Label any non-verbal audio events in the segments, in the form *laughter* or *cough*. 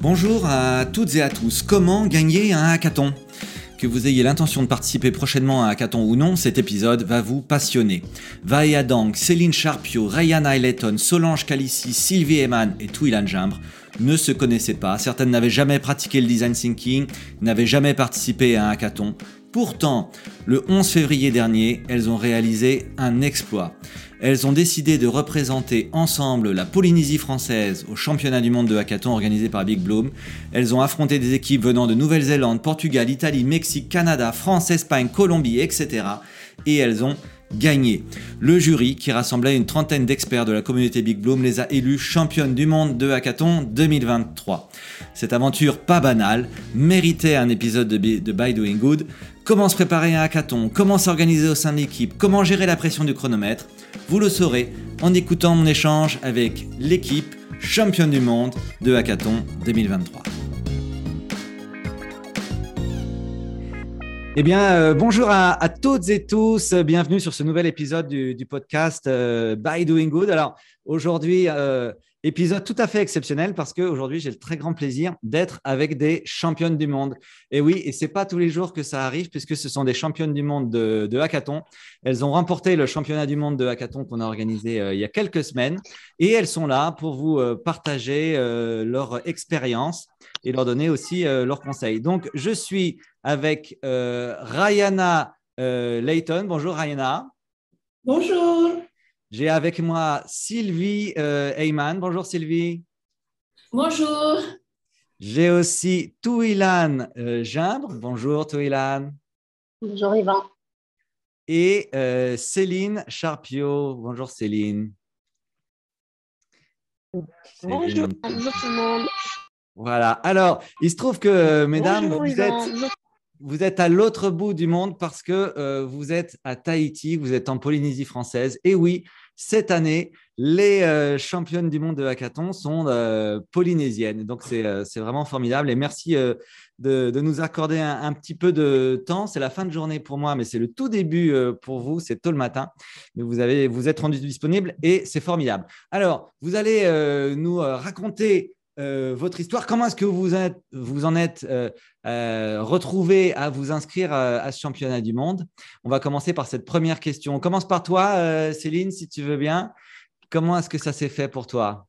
Bonjour à toutes et à tous. Comment gagner un hackathon? Que vous ayez l'intention de participer prochainement à un hackathon ou non, cet épisode va vous passionner. Vaea Dang, Céline Charpio, Ryan Eileton, Solange Calici, Sylvie Eman et Twilan Jimbre ne se connaissaient pas. Certaines n'avaient jamais pratiqué le design thinking, n'avaient jamais participé à un hackathon. Pourtant, le 11 février dernier, elles ont réalisé un exploit. Elles ont décidé de représenter ensemble la Polynésie française au championnat du monde de hackathon organisé par Big Bloom. Elles ont affronté des équipes venant de Nouvelle-Zélande, Portugal, Italie, Mexique, Canada, France, Espagne, Colombie, etc. Et elles ont gagné. Le jury, qui rassemblait une trentaine d'experts de la communauté Big Bloom, les a élues championnes du monde de hackathon 2023. Cette aventure pas banale méritait un épisode de, By Doing Good. Comment se préparer un hackathon? Comment s'organiser au sein de l'équipe? Comment gérer la pression du chronomètre? Vous le saurez en écoutant mon échange avec l'équipe championne du monde de hackathon 2023. Eh bien, euh, bonjour à, toutes et tous. Bienvenue sur ce nouvel épisode du, podcast euh, By Doing Good. Alors, aujourd'hui, euh, épisode tout à fait exceptionnel parce qu'aujourd'hui, j'ai le très grand plaisir d'être avec des championnes du monde. Et oui, et c'est pas tous les jours que ça arrive puisque ce sont des championnes du monde de, de hackathon. Elles ont remporté le championnat du monde de hackathon qu'on a organisé il y a quelques semaines et elles sont là pour vous partager leur expérience et leur donner aussi leurs conseils. Donc, je suis avec euh, euh, Layton. Bonjour Ryana. Bonjour. J'ai avec moi Sylvie euh, Heyman. Bonjour Sylvie. Bonjour. J'ai aussi Touilan euh, Gimbre. Bonjour Touilan. Bonjour Yvan. Et Céline Charpio. Bonjour Céline. Bonjour. tout le monde. Voilà. Alors, il se trouve que, mesdames, vous êtes vous êtes à l'autre bout du monde parce que euh, vous êtes à Tahiti, vous êtes en Polynésie française. Et oui, cette année, les euh, championnes du monde de hackathon sont euh, polynésiennes. Donc, c'est vraiment formidable. Et merci de, nous accorder un, petit peu de temps. C'est la fin de journée pour moi, mais c'est le tout début pour vous. C'est tôt le matin. Mais vous, avez, vous êtes rendu disponible et c'est formidable. Alors, vous allez nous raconter euh, votre histoire. Comment est-ce que vous, êtes, vous en êtes euh, euh, retrouvé à vous inscrire à, ce championnat du monde? On va commencer par cette première question. On commence par toi, Céline, si tu veux bien. Comment est-ce que ça s'est fait pour toi?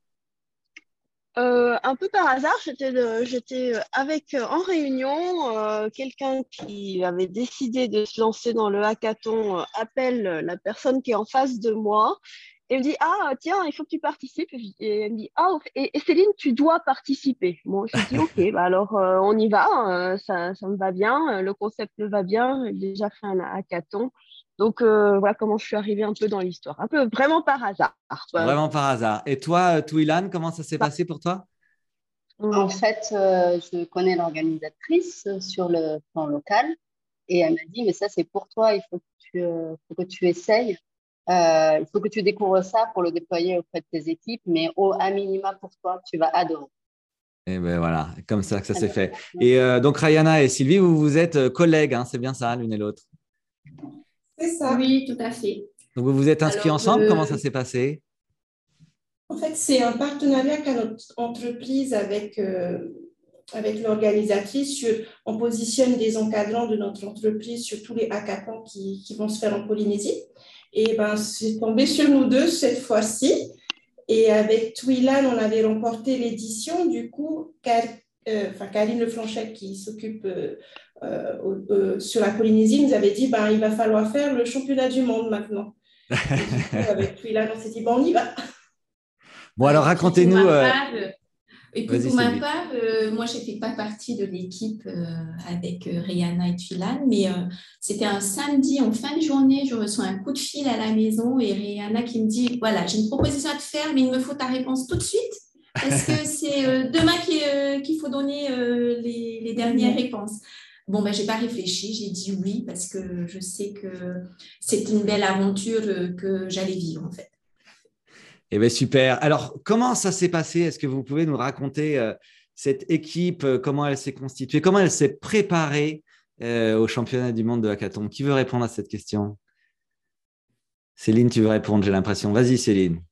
Un peu par hasard, j'étais avec en réunion quelqu'un qui avait décidé de se lancer dans le hackathon appelle la personne qui est en face de moi et elle me dit Ah, tiens, il faut que tu participes. Et elle me dit Ah, et, Céline, tu dois participer. Bon, je dis Ok, *laughs* bah alors euh, on y va, euh, ça, ça, me va bien, le concept me va bien, j'ai déjà fait un hackathon. Donc euh, voilà comment je suis arrivée un peu dans l'histoire, un peu vraiment par hasard. Vraiment par hasard. Et toi, Touilan, comment ça s'est bah. passé pour toi? En fait, je connais l'organisatrice sur le plan local et elle m'a dit Mais ça, c'est pour toi, il faut que tu, faut que tu essayes. Euh, il faut que tu découvres ça pour le déployer auprès de tes équipes, mais au à minima pour toi, tu vas adorer. Et ben voilà, comme ça que ça s'est fait. Et euh, donc Rayana et Sylvie, vous vous êtes euh, collègues, hein, c'est bien ça, l'une et l'autre? C'est ça. Oui, tout à fait. Donc vous vous êtes inscrits ensemble, comment ça s'est passé? En fait, c'est un partenariat qu'a notre entreprise avec, avec l'organisatrice. On positionne des encadrants de notre entreprise sur tous les hackathons qui, qui vont se faire en Polynésie. Et ben, c'est tombé sur nous deux cette fois-ci. Et avec Twilan, on avait remporté l'édition. Du coup, euh, enfin, Karine Leflanchette, qui s'occupe euh, euh, sur la Polynésie, nous avait dit ben, il va falloir faire le championnat du monde maintenant. *laughs* avec Twilan, on s'est dit bon, on y va. Bon, alors racontez-nous. Et puis pour ma part, euh, moi, je n'étais pas partie de l'équipe euh, avec euh, Rihanna et Tulan, mais c'était un samedi en fin de journée, je reçois un coup de fil à la maison et Rihanna qui me dit, voilà, j'ai une proposition à te faire, mais il me faut ta réponse tout de suite. Est-ce que *laughs* c'est demain qu'il faut donner les, les, dernières réponses Bon, ben, je n'ai pas réfléchi, j'ai dit oui parce que je sais que c'est une belle aventure que j'allais vivre en fait. Eh bien, super. Alors, comment ça s'est passé? Est-ce que vous pouvez nous raconter euh, cette équipe, euh, comment elle s'est constituée, comment elle s'est préparée euh, au championnat du monde de hackathon? Qui veut répondre à cette question? Céline, tu veux répondre, j'ai l'impression. Vas-y, Céline.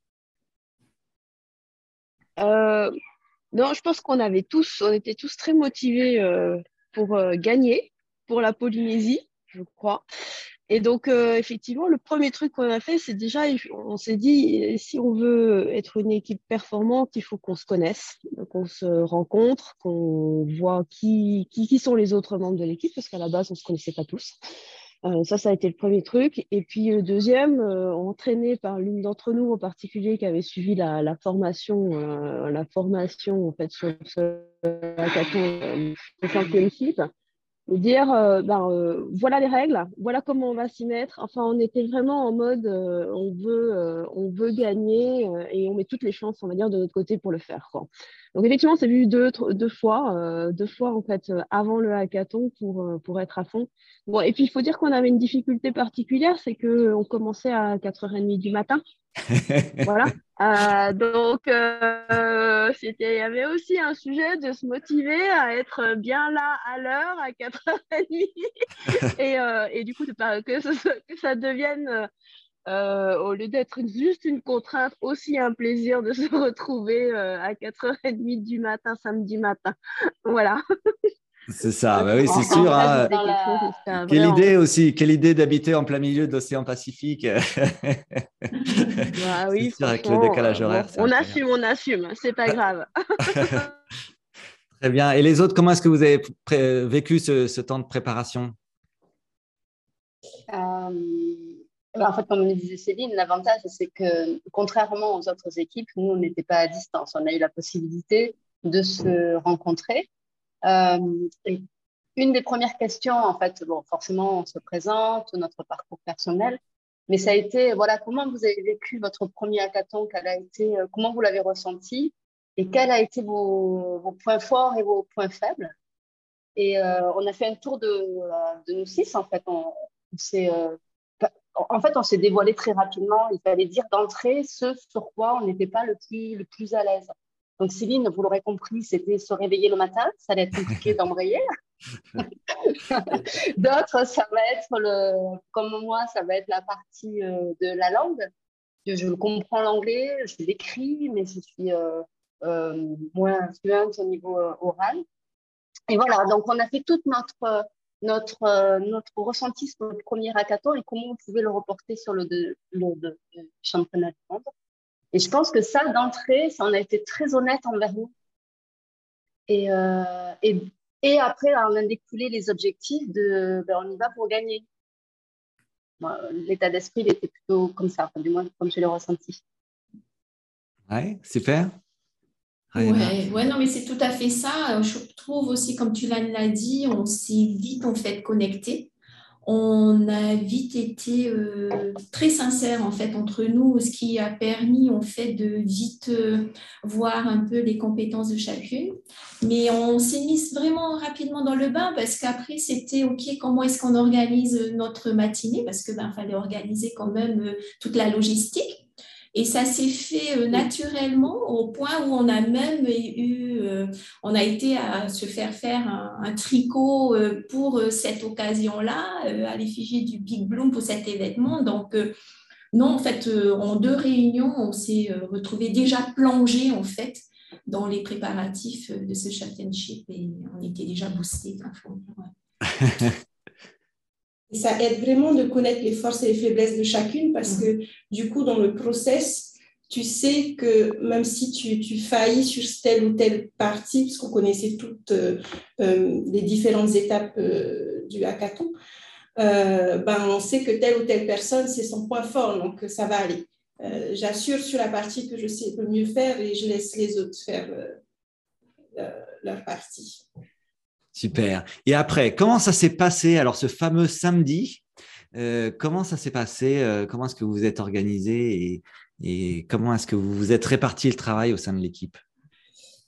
Non, je pense qu'on avait tous, on était tous très motivés pour gagner pour la Polynésie, je crois. Et donc, effectivement, le premier truc qu'on a fait, c'est déjà, on s'est dit, si on veut être une équipe performante, il faut qu'on se connaisse, qu'on se rencontre, qu'on voit qui, qui, sont les autres membres de l'équipe, parce qu'à la base, on ne se connaissait pas tous. Euh, ça, ça a été le premier truc. Et puis le deuxième, euh, entraîné par l'une d'entre nous en particulier qui avait suivi la, formation, euh, la formation en fait sur ce hackathon de dire ben, voilà les règles, voilà comment on va s'y mettre. Enfin, on était vraiment en mode on veut on veut gagner et on met toutes les chances, on va dire, de notre côté pour le faire. Donc effectivement, c'est vu deux, deux fois, euh, deux fois en fait euh, avant le hackathon pour, euh, pour être à fond. Bon, et puis il faut dire qu'on avait une difficulté particulière, c'est qu'on commençait à 4h30 du matin. Voilà. *laughs* donc c'était, il y avait aussi un sujet de se motiver à être bien là à l'heure à 4h30 et, *laughs* et du coup que, que ça devienne euh, au lieu d'être juste une contrainte, aussi un plaisir de se *laughs* retrouver euh, à 4h30 du matin, samedi matin. voilà. C'est ça, bah oui, c'est sûr. Hein. Quelle idée aussi, quelle idée d'habiter en plein milieu de l'océan Pacifique. bah oui, *laughs* sûr, avec le décalage horaire. On, assume, on assume, c'est pas grave. *laughs* Très bien. Et les autres, comment est-ce que vous avez vécu ce, ce, temps de préparation? Euh en fait, comme me disait Céline, l'avantage, c'est que contrairement aux autres équipes, nous, on n'était pas à distance. On a eu la possibilité de se rencontrer. Euh, et une des premières questions, en fait, forcément, on se présente, notre parcours personnel, mais ça a été, voilà, comment vous avez vécu votre premier hackathon, quel a été, euh, comment vous l'avez ressenti? Et quels ont été vos, points forts et vos points faibles? Et euh, on a fait un tour de, de six, en fait. On, on en fait, on s'est dévoilé très rapidement. Il fallait dire d'entrée ce sur quoi on n'était pas le plus, le plus à l'aise. Donc, Céline, vous l'aurez compris, c'était se réveiller le matin. Ça allait être compliqué *laughs* d'embrayer. *laughs* D'autres, ça va être, le, comme moi, ça va être la partie euh, de la langue. Je, comprends l'anglais, je l'écris, mais je suis euh, euh, moins fluente au niveau oral. Et voilà, donc on a fait toute notre notre, notre ressenti sur le premier hackathon et comment on pouvait le reporter sur le, le, championnat du monde. Et je pense que ça, d'entrée, ça en a été très honnête envers nous. Et, euh, et, et, après, on a découlé les objectifs de ben, on y va pour gagner. L'état d'esprit, il était plutôt comme ça, du moins comme je l'ai ressenti. Ouais, super. Ouais, ouais, non, mais c'est tout à fait ça. Je trouve aussi, comme tu l'as dit, on s'est vite en fait connecté. On a vite été euh, très sincère en fait entre nous, ce qui a permis en fait de vite euh, voir un peu les compétences de chacune. Mais on s'est mis vraiment rapidement dans le bain parce qu'après c'était ok, comment est-ce qu'on organise notre matinée? Parce que ben fallait organiser quand même euh, toute la logistique. Et ça s'est fait euh, naturellement au point où on a même eu, euh, on a été à se faire faire un, tricot euh, pour cette occasion-là, à l'effigie du Big Bloom pour cet événement. Donc, non, en fait, en deux réunions, on s'est retrouvé déjà plongé en fait dans les préparatifs de ce championship et on était déjà boosté. Ouais. *laughs* Et ça aide vraiment de connaître les forces et les faiblesses de chacune parce que du coup, dans le process, tu sais que même si tu, faillis sur telle ou telle partie, puisqu'on connaissait toutes euh, euh, les différentes étapes euh, du hackathon, ben, on sait que telle ou telle personne, c'est son point fort, donc ça va aller. J'assure sur la partie que je sais le mieux faire et je laisse les autres faire leur partie. Super. Et après, comment ça s'est passé Alors, ce fameux samedi, euh, comment ça s'est passé euh, Comment est-ce que vous vous êtes organisé et, comment est-ce que vous vous êtes réparti le travail au sein de l'équipe?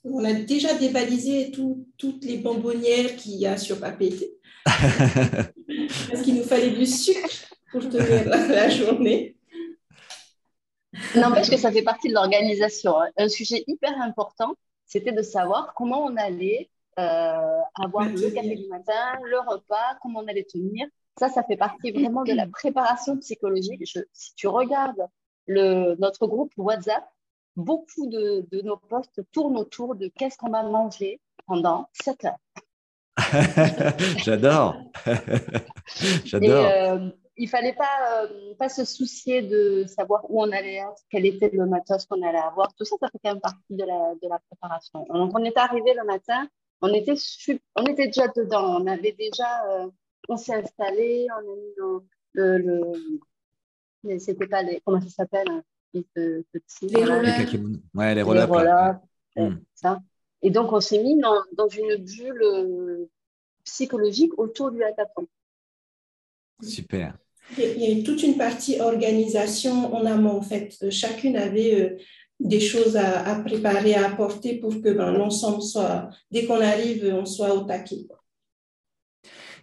On a déjà dévalisé toutes les bonbonnières qu'il y a sur papier. *laughs* Parce qu'il nous fallait du sucre pour tenir la journée. N'empêche que ça fait partie de l'organisation. Hein. Un sujet hyper important, c'était de savoir comment on allait avoir le café du matin, le repas, comment on allait tenir. Ça, ça fait partie *clears throat* vraiment de la préparation psychologique. si tu regardes le, notre groupe WhatsApp, beaucoup de, de nos postes tournent autour de qu'est-ce qu'on va manger pendant 7 heures. *laughs* J'adore. *laughs* J'adore. Euh, il fallait pas, euh, pas se soucier de savoir où on allait être, quel était le matos qu'on allait avoir. Tout ça, ça fait quand même partie de la, de la préparation. Donc, on est arrivé le matin, on était, on était déjà dedans. On avait déjà, euh, on s'est installé, on a mis le, le, c'était pas les, comment ça s'appelle hein, les rollers. Ouais, les rollers. Hmm. ça. Et donc, on s'est mis dans, dans, une bulle euh, psychologique autour du hackathon. Super. Il y a toute une partie organisation en amont, en fait. Chacune avait euh, des choses à, préparer, à apporter pour que ben, l'ensemble soit, dès qu'on arrive, on soit au taquet.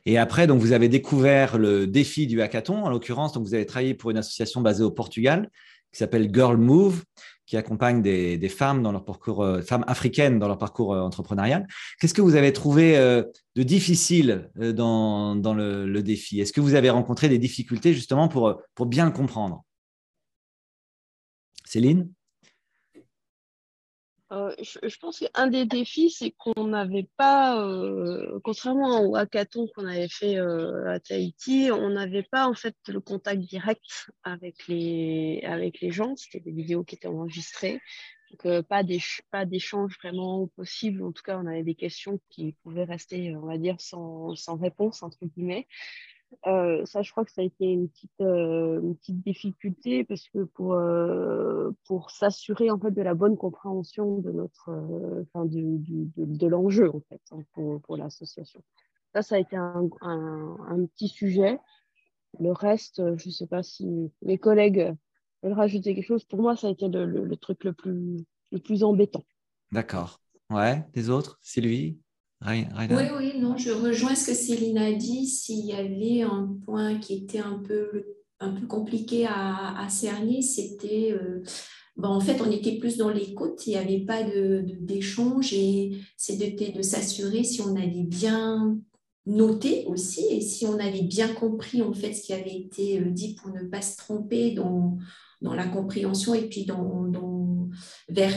Et après, donc, vous avez découvert le défi du hackathon. En l'occurrence, donc, vous avez travaillé pour une association basée au Portugal qui s'appelle Girl Move, qui accompagne des, femmes dans leur parcours, euh, femmes africaines dans leur parcours euh, entrepreneurial. Qu'est-ce que vous avez trouvé euh, de difficile dans, le, défi? Est-ce que vous avez rencontré des difficultés justement pour, pour bien le comprendre? Céline? Je, pense qu'un des défis, c'est qu'on n'avait pas, contrairement au hackathon qu'on avait fait à Tahiti, on n'avait pas en fait le contact direct avec les, avec les gens. C'était des vidéos qui étaient enregistrées. Donc, pas d'échange vraiment possible. En tout cas, on avait des questions qui pouvaient rester, on va dire, sans, sans réponse, entre guillemets. Euh, ça, je crois que ça a été une petite, euh, difficulté parce que pour, euh, pour s'assurer en fait de la bonne compréhension de notre, enfin, de, l'enjeu en fait hein, pour, pour l'association. Ça, ça a été un, un, petit sujet. Le reste, je ne sais pas si mes collègues veulent rajouter quelque chose. Pour moi, ça a été le, truc le plus, le plus embêtant. D'accord. Ouais, les autres, Sylvie? Oui, oui, non, je rejoins ce que Céline a dit. S'il y avait un point qui était un peu, un peu compliqué à, cerner, c'était. Euh, bon, en fait, on était plus dans l'écoute, il n'y avait pas d'échange de, et c'était de s'assurer si on avait bien noté aussi et si on avait bien compris en fait ce qui avait été euh, dit pour ne pas se tromper dans, dans la compréhension et puis dans, dans vers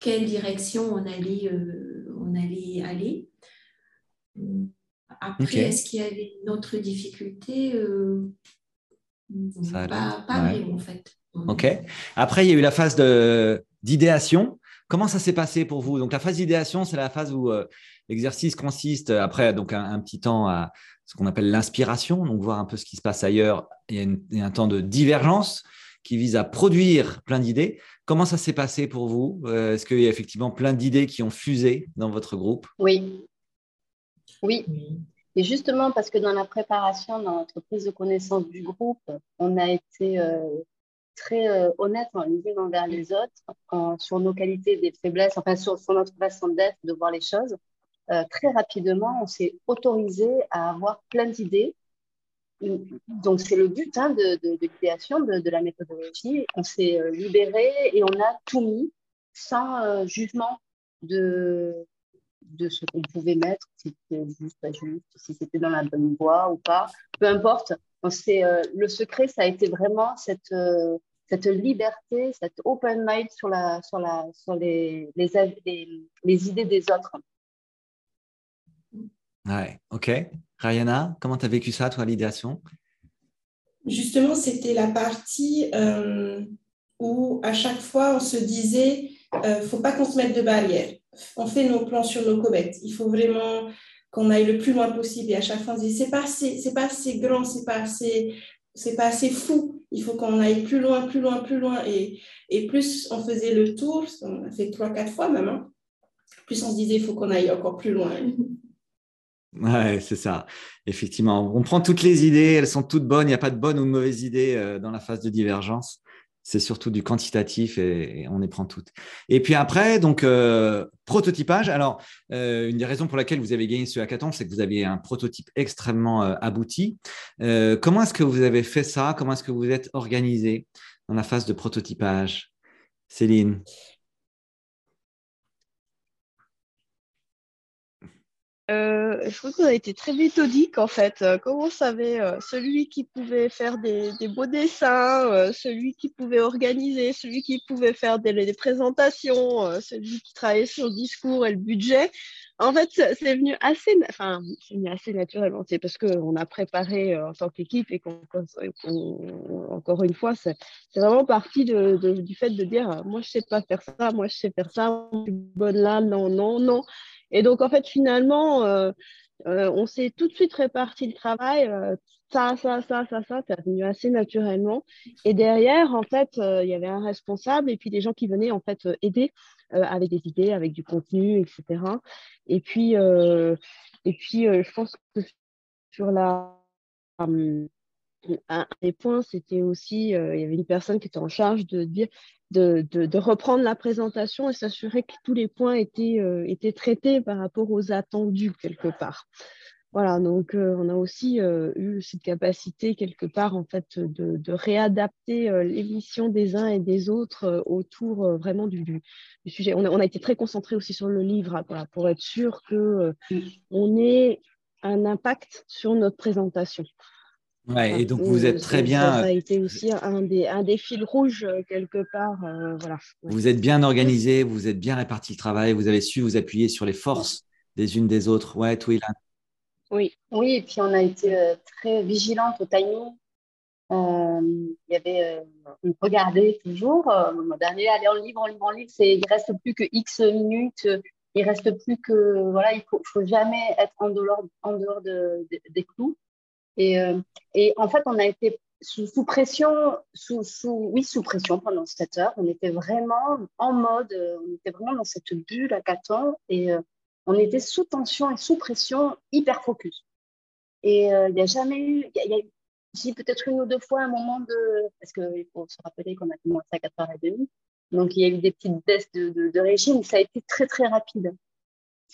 quelle direction on allait, euh, on allait aller. Après, est-ce qu'il y avait une autre difficulté euh, Pas, vraiment, en fait. OK. Après, il y a eu la phase d'idéation. Comment ça s'est passé pour vous? Donc, la phase d'idéation, c'est la phase où euh, l'exercice consiste, après donc un, petit temps à ce qu'on appelle l'inspiration, donc voir un peu ce qui se passe ailleurs. Il y a, un temps de divergence qui vise à produire plein d'idées. Comment ça s'est passé pour vous? Euh, Est-ce qu'il y a effectivement plein d'idées qui ont fusé dans votre groupe? Oui, oui. Et justement, parce que dans la préparation, dans notre prise de connaissance du groupe, on a été euh, très euh, honnête les unes envers les autres sur nos qualités des faiblesses, enfin sur, notre façon d'être, de voir les choses. Euh, très rapidement, on s'est autorisé à avoir plein d'idées. Donc, c'est le but hein, de, de, l'idéation de, de, la méthodologie. On s'est libéré et on a tout mis sans jugement de, de ce qu'on pouvait mettre, si c'était juste, pas juste, si c'était dans la bonne voie ou pas, peu importe. Euh, le secret, ça a été vraiment cette, euh, cette liberté, cette open mind sur, la, sur, la, sur les, les, les, idées des autres. Ouais, ok. Ryana, comment tu as vécu ça, toi, l'idéation? Justement, c'était la partie euh, où à chaque fois, on se disait, il ne faut pas qu'on se mette de barrière on fait nos plans sur nos comètes. Il faut vraiment qu'on aille le plus loin possible. Et à chaque fois, on se dit, c'est pas assez, c'est pas assez grand, c'est pas assez, c'est pas assez fou. Il faut qu'on aille plus loin, plus loin, plus loin. Et, et plus on faisait le tour, on a fait trois, quatre fois même, hein, plus on se disait, il faut qu'on aille encore plus loin. Ouais, c'est ça. Effectivement, on prend toutes les idées, elles sont toutes bonnes. Il n'y a pas de bonne ou de mauvaise idée euh, dans la phase de divergence c'est surtout du quantitatif et, on y prend toutes. Et puis après, donc euh, prototypage. Alors, euh, une des raisons pour laquelle vous avez gagné ce hackathon, c'est que vous aviez un prototype extrêmement euh, abouti. comment est-ce que vous avez fait ça? Comment est-ce que vous êtes organisé dans la phase de prototypage? Céline? Euh, je trouve qu'on a été très méthodique en fait. Euh, comme on savait, euh, celui qui pouvait faire des, beaux dessins, celui qui pouvait organiser, celui qui pouvait faire des, présentations, celui qui travaillait sur le discours et le budget. En fait, c'est venu assez, enfin, venu assez naturellement. C'est parce qu'on a préparé en tant qu'équipe et qu'on, encore une fois, c'est, vraiment parti du fait de dire, moi je sais pas faire ça, moi je sais faire ça, je suis bonne là, non, non, non. Et donc, en fait, finalement, euh, euh, on s'est tout de suite réparti le travail. Euh, ça, ça, ça, ça, ça, c'est venu assez naturellement. Et derrière, en fait, il y avait un responsable et puis des gens qui venaient en fait aider avec des idées, avec du contenu, etc. Et puis, et puis je pense que sur la un des points, c'était aussi, il y avait une personne qui était en charge de dire de, reprendre la présentation et s'assurer que tous les points étaient, euh, étaient traités par rapport aux attendus quelque part. Voilà, donc euh, on a aussi euh, eu cette capacité quelque part en fait de, réadapter l'émission des uns et des autres autour vraiment du, sujet. On a, été très concentré aussi sur le livre hein, pour être sûr qu'on ait un impact sur notre présentation. Ouais, et donc vous êtes très bien. Ça, a été aussi un des, un des fils rouges euh, quelque part. Euh, voilà. Vous êtes bien organisé, vous êtes bien réparti le travail, vous avez su vous appuyer sur les forces des unes des autres. Ouais, Twila. Oui, oui, et puis on a été euh, très vigilante au timing. il y avait, on regardait toujours. Euh, dernier, allez, on livre, on livre, on livre. C'est, il reste plus que X minutes. Il reste plus que voilà, il faut, faut jamais être en dehors, en dehors de, des clous. Et, euh, et en fait, on a été sous, pression, sous, sous, oui, sous pression pendant cette heure. On était vraiment en mode, euh, on était vraiment dans cette bulle à 4 ans et euh, on était sous tension et sous pression, hyper focus. Et il n'y a jamais eu, il y a, eu peut-être une ou deux fois un moment de, parce qu'il faut se rappeler qu'on a commencé à 4h30, donc il y a eu des petites baisses de, régime, ça a été très très rapide.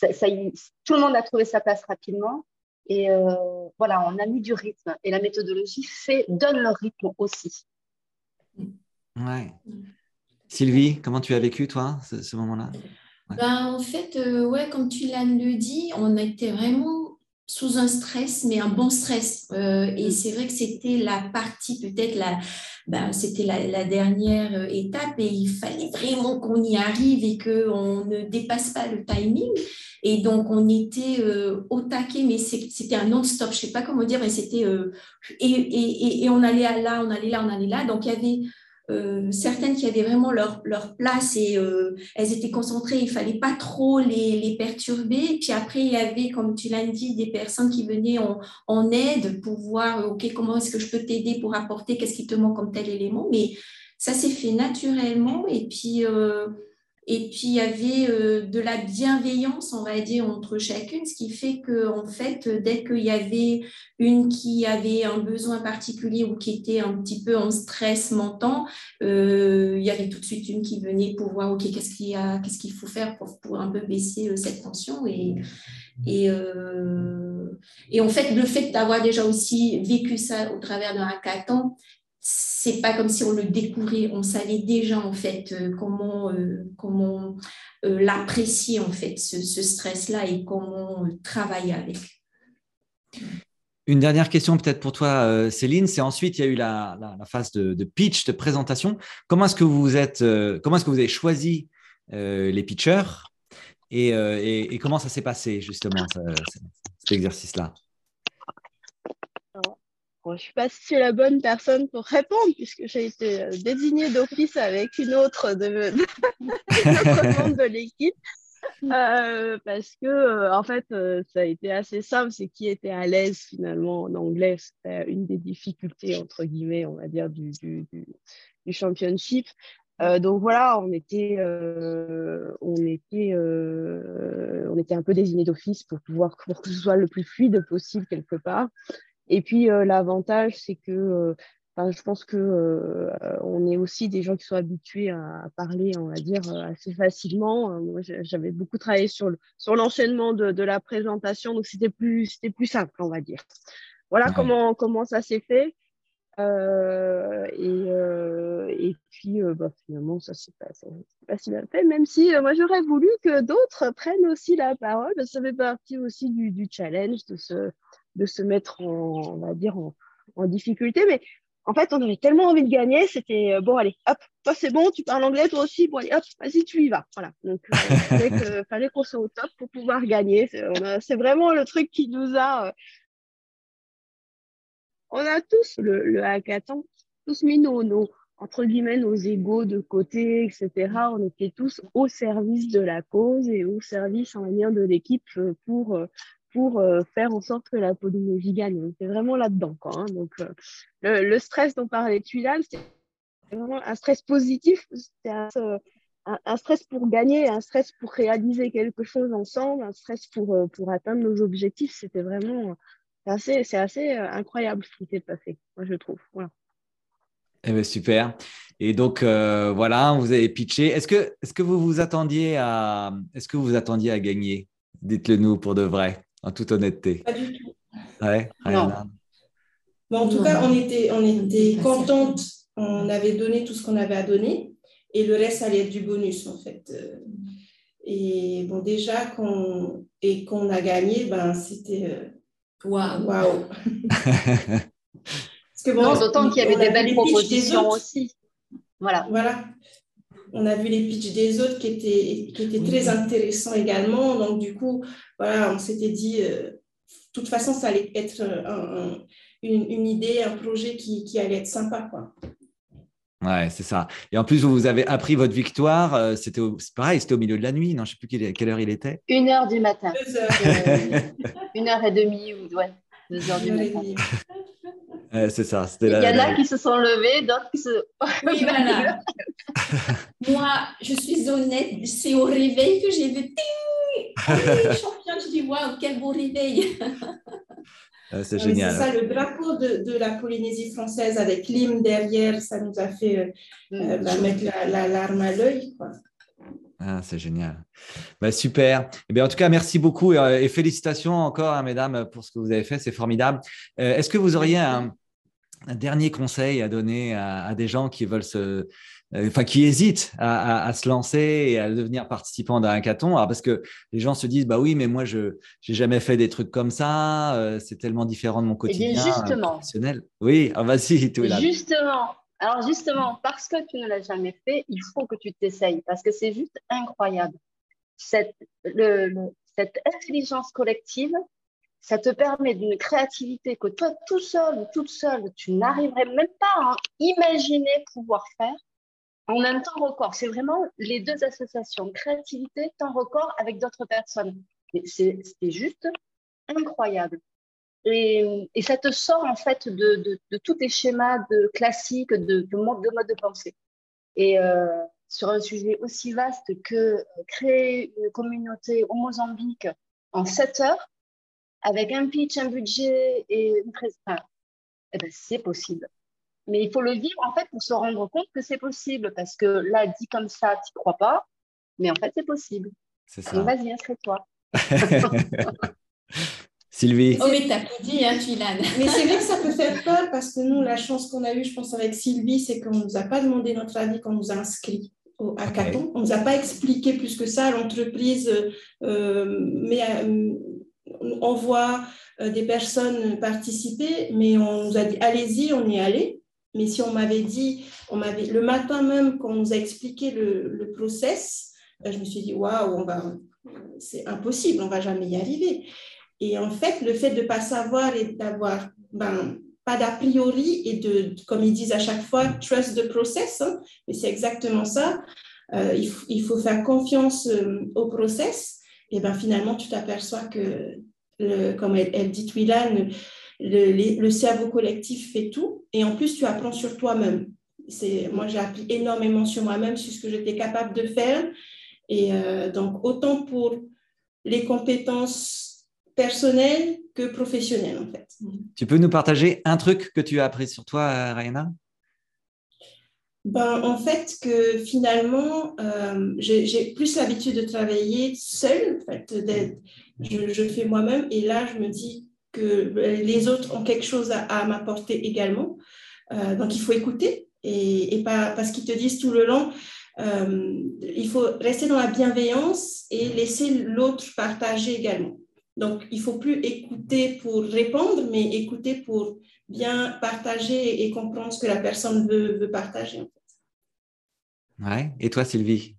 Tout le monde a trouvé sa place rapidement. Et euh, voilà, on a mis du rythme. Et la méthodologie fait, donne le rythme aussi. Ouais. Sylvie, comment tu as vécu, toi, ce, moment-là? Ben, En fait, euh, ouais, comme tu l'as le dit, on était vraiment sous un stress, mais un bon stress. Euh, et mm. c'est vrai que c'était la partie, peut-être, la, ben, c'était la, la, dernière étape et il fallait vraiment qu'on y arrive et qu'on ne dépasse pas le timing. Et donc, on était euh, au taquet, mais c'était un non-stop, je ne sais pas comment dire, mais c'était. Euh, et, et, et, on allait là, on allait là, on allait là. Donc, il y avait euh, certaines qui avaient vraiment leur, leur place et elles étaient concentrées, il fallait pas trop les, les, perturber. Puis après, il y avait, comme tu l'as dit, des personnes qui venaient en, en aide pour voir, OK, comment est-ce que je peux t'aider pour apporter, qu'est-ce qui te manque comme tel élément. Mais ça s'est fait naturellement. Et puis. Et puis, il y avait euh, de la bienveillance, on va dire, entre chacune, ce qui fait qu'en en fait, dès qu'il y avait une qui avait un besoin particulier ou qui était un petit peu en stress mentant, euh, il y avait tout de suite une qui venait pour voir, OK, qu'est-ce qu'il qu'est-ce qu'il faut faire pour, un peu baisser euh, cette tension. Et, et, et en fait, le fait d'avoir déjà aussi vécu ça au travers d'un hackathon, c'est pas comme si on le découvrait, on savait déjà en fait euh, comment, euh, comment euh, l'apprécier en fait, ce, stress-là et comment travailler avec. Une dernière question peut-être pour toi, Céline. C'est ensuite il y a eu la, phase de, pitch, de présentation. Comment est-ce que vous êtes, comment est-ce que vous avez choisi les pitchers et, comment ça s'est passé justement cet exercice-là? Je ne suis pas si la bonne personne pour répondre, puisque j'ai été euh, désignée d'office avec une autre de, *laughs* de, de l'équipe. Euh, parce que, euh, en fait, ça a été assez simple. C'est qui était à l'aise finalement en anglais. C'était une des difficultés, entre guillemets, on va dire, du, du, du, championship. donc voilà, on était, on était, on était un peu désigné d'office pour pouvoir pour que ce soit le plus fluide possible quelque part. Et puis, euh, l'avantage, c'est que euh, je pense que euh, on est aussi des gens qui sont habitués à, parler, on va dire, assez facilement. Moi, j'avais beaucoup travaillé sur l'enchaînement de, de, la présentation, donc c'était plus, c'était plus simple, on va dire. Voilà comment, comment ça s'est fait. et, et puis, bah, finalement, ça s'est pas, pas, si bien fait, même si moi, j'aurais voulu que d'autres prennent aussi la parole. Ça fait partie aussi du, du challenge de se, de se mettre en, on va dire, en, en difficulté. Mais en fait, on avait tellement envie de gagner, c'était bon, allez, hop, toi c'est bon, tu parles anglais, toi aussi, bon, allez, hop, vas-y, tu y vas. Voilà. Donc, *laughs* il fallait qu'on soit au top pour pouvoir gagner. C'est vraiment le truc qui nous a on a tous le, le hackathon, tous mis nos, entre guillemets, nos égaux de côté, etc. On était tous au service de la cause et au service en lien de l'équipe euh, pour, euh, pour euh, faire en sorte que la Polynésie gagne. Était vraiment là-dedans. Hein. Donc, le, stress dont parlait Tuilal, c'est vraiment un stress positif. C'était un, stress pour gagner, un stress pour réaliser quelque chose ensemble, un stress pour, pour atteindre nos objectifs. C'était vraiment c'est assez, euh, incroyable ce qui s'est passé, moi je trouve. Voilà. Eh ben, super. Et donc euh, voilà, vous avez pitché. Est-ce que, est que vous vous attendiez à, est-ce que vous attendiez à gagner? Dites-le nous pour de vrai, en toute honnêteté. Pas du tout. Ouais, non. Mais en tout cas, on était, on était contente. On avait donné tout ce qu'on avait à donner et le reste allait être du bonus en fait. Euh, et bon, déjà qu'on et qu'on a gagné, ben c'était Waouh! Wow. *laughs* Parce que bon, d'autant qu'il y avait des belles propositions aussi. Voilà. Voilà. On a vu les pitchs des autres qui étaient, qui étaient très intéressants également. Donc, du coup, voilà, on s'était dit, euh, de toute façon, ça allait être une, une, idée, un projet qui, qui allait être sympa. Quoi. Ouais, c'est ça. Et en plus, vous avez appris votre victoire. Euh, c'était pareil, c'était au milieu de la nuit. Non, je ne sais plus quelle, quelle, heure il était. Une heure du matin. Deux heures. une heure et demie ou ouais, deux heures du matin. C'est ça. Il y en a qui se sont levés, d'autres qui se. Oui, *laughs* voilà. *laughs* Moi, je suis honnête, c'est au réveil que j'ai vu. Ting *laughs* champion, je dis waouh, quel beau réveil. Ah, c'est génial. C'est ça, le drapeau de, la Polynésie française avec l'hymne derrière, ça nous a fait euh, mm. euh, bah, mettre la, larme à l'œil. Ah, c'est génial. Bah, super. Eh bien, en tout cas, merci beaucoup et, euh, félicitations encore, hein, mesdames, pour ce que vous avez fait. C'est formidable. Est-ce que vous auriez un, dernier conseil à donner à, des gens qui veulent se, euh, enfin qui hésitent à, se lancer et à devenir participant d'un hackathon. Alors parce que les gens se disent bah oui, mais moi je n'ai jamais fait des trucs comme ça, euh, c'est tellement différent de mon eh quotidien justement, professionnel. Oui, ah, vas-y, tout là. Justement, alors justement, parce que tu ne l'as jamais fait, il faut que tu t'essayes parce que c'est juste incroyable. Cette, le, cette intelligence collective, ça te permet d'une créativité que toi, tout seul ou toute seule, tu n'arriverais même pas à imaginer pouvoir faire en un temps record. C'est vraiment les deux associations, créativité, temps record avec d'autres personnes. C'est juste incroyable. Et, ça te sort en fait de, tous tes schémas de classiques, de, de, mode, de pensée. Et euh, sur un sujet aussi vaste que euh, créer une communauté au Mozambique en 7 heures, avec un pitch, un budget et une présentation, eh ben, c'est possible. Mais il faut le vivre, en fait, pour se rendre compte que c'est possible. Parce que là, dit comme ça, tu crois pas. Mais en fait, c'est possible. C'est ça. Donc, vas-y, inscris-toi. *laughs* Sylvie. Oh, mais t'as tout dit, hein, Tuilane. *laughs* mais c'est vrai que ça peut faire peur parce que nous, la chance qu'on a eue, je pense, avec Sylvie, c'est qu'on ne nous a pas demandé notre avis quand on nous a inscrits au hackathon. On ne nous a pas expliqué plus que ça. L'entreprise euh, mais, euh, envoie euh, des personnes participer, mais on nous a dit allez-y, on y est allé. Mais si on m'avait dit, on m'avait le matin même, quand on nous a expliqué le, process, euh, je me suis dit, waouh, on va, c'est impossible, on va jamais y arriver. Et en fait, le fait de pas savoir et d'avoir ben, pas d'a priori et de, comme ils disent à chaque fois, trust the process, hein, mais c'est exactement ça. Euh, il, faut faire confiance au process. Et ben finalement, tu t'aperçois que, comme elle, dit Twilan, le, cerveau collectif fait tout et en plus tu apprends sur toi-même. C'est, moi, j'ai appris énormément sur moi-même, sur ce que j'étais capable de faire. Et euh, donc, autant pour les compétences personnelles que professionnelles, en fait. Tu peux nous partager un truc que tu as appris sur toi, Rayana ben, en fait, que finalement, euh, j'ai plus l'habitude de travailler seule, en fait, je, je fais moi-même, et là, je me dis, que les autres ont quelque chose à, m'apporter également. Euh, donc, il faut écouter. et, pas parce qu'ils te disent tout le long, euh, il faut rester dans la bienveillance et laisser l'autre partager également. Donc, il faut plus écouter pour répondre, mais écouter pour bien partager et comprendre ce que la personne veut, veut partager. En fait. Ouais. Et toi, Sylvie?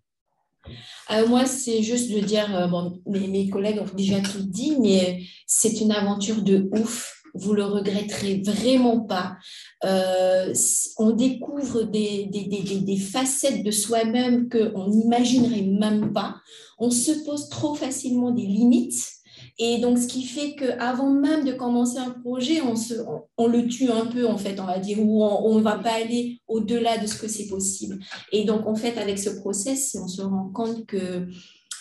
Euh, moi, c'est juste de dire, euh, bon, mes, mes, collègues ont déjà tout dit, mais c'est une aventure de ouf. Vous le regretterez vraiment pas. Euh, on découvre des, des, des, des facettes de soi-même qu'on n'imaginerait même pas. On se pose trop facilement des limites. Et donc, ce qui fait qu'avant même de commencer un projet, on, se, on, le tue un peu, en fait, on va dire, ou on ne va pas aller au-delà de ce que c'est possible. Et donc, en fait, avec ce process, on se rend compte que,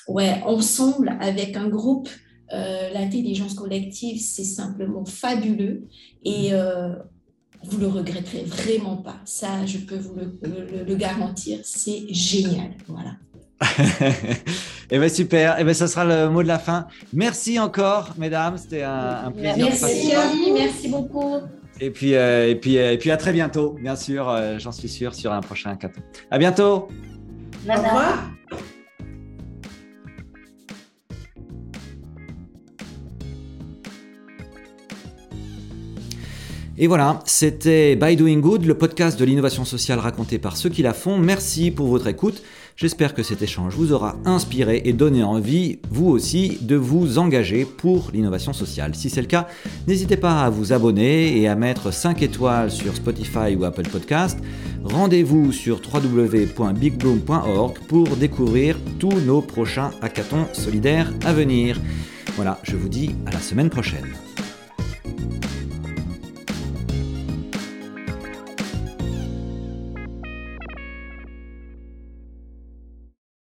ouais, ensemble, avec un groupe, euh, l'intelligence collective, c'est simplement fabuleux. Et euh, vous le regretterez vraiment pas. Ça, je peux vous le, le, le garantir. C'est génial. Voilà. Et *laughs* eh bien super, et eh bien ça sera le mot de la fin. Merci encore, mesdames, c'était un, plaisir. Merci, merci beaucoup. Et puis, euh, et, puis, euh, et puis à très bientôt, bien sûr, euh, j'en suis sûr, sur un prochain 4. À bientôt. Au revoir. Et voilà, c'était By Doing Good, le podcast de l'innovation sociale raconté par ceux qui la font. Merci pour votre écoute. J'espère que cet échange vous aura inspiré et donné envie, vous aussi, de vous engager pour l'innovation sociale. Si c'est le cas, n'hésitez pas à vous abonner et à mettre 5 étoiles sur Spotify ou Apple Podcast. Rendez-vous sur www.bigbloom.org pour découvrir tous nos prochains hackathons solidaires à venir. Voilà, je vous dis à la semaine prochaine.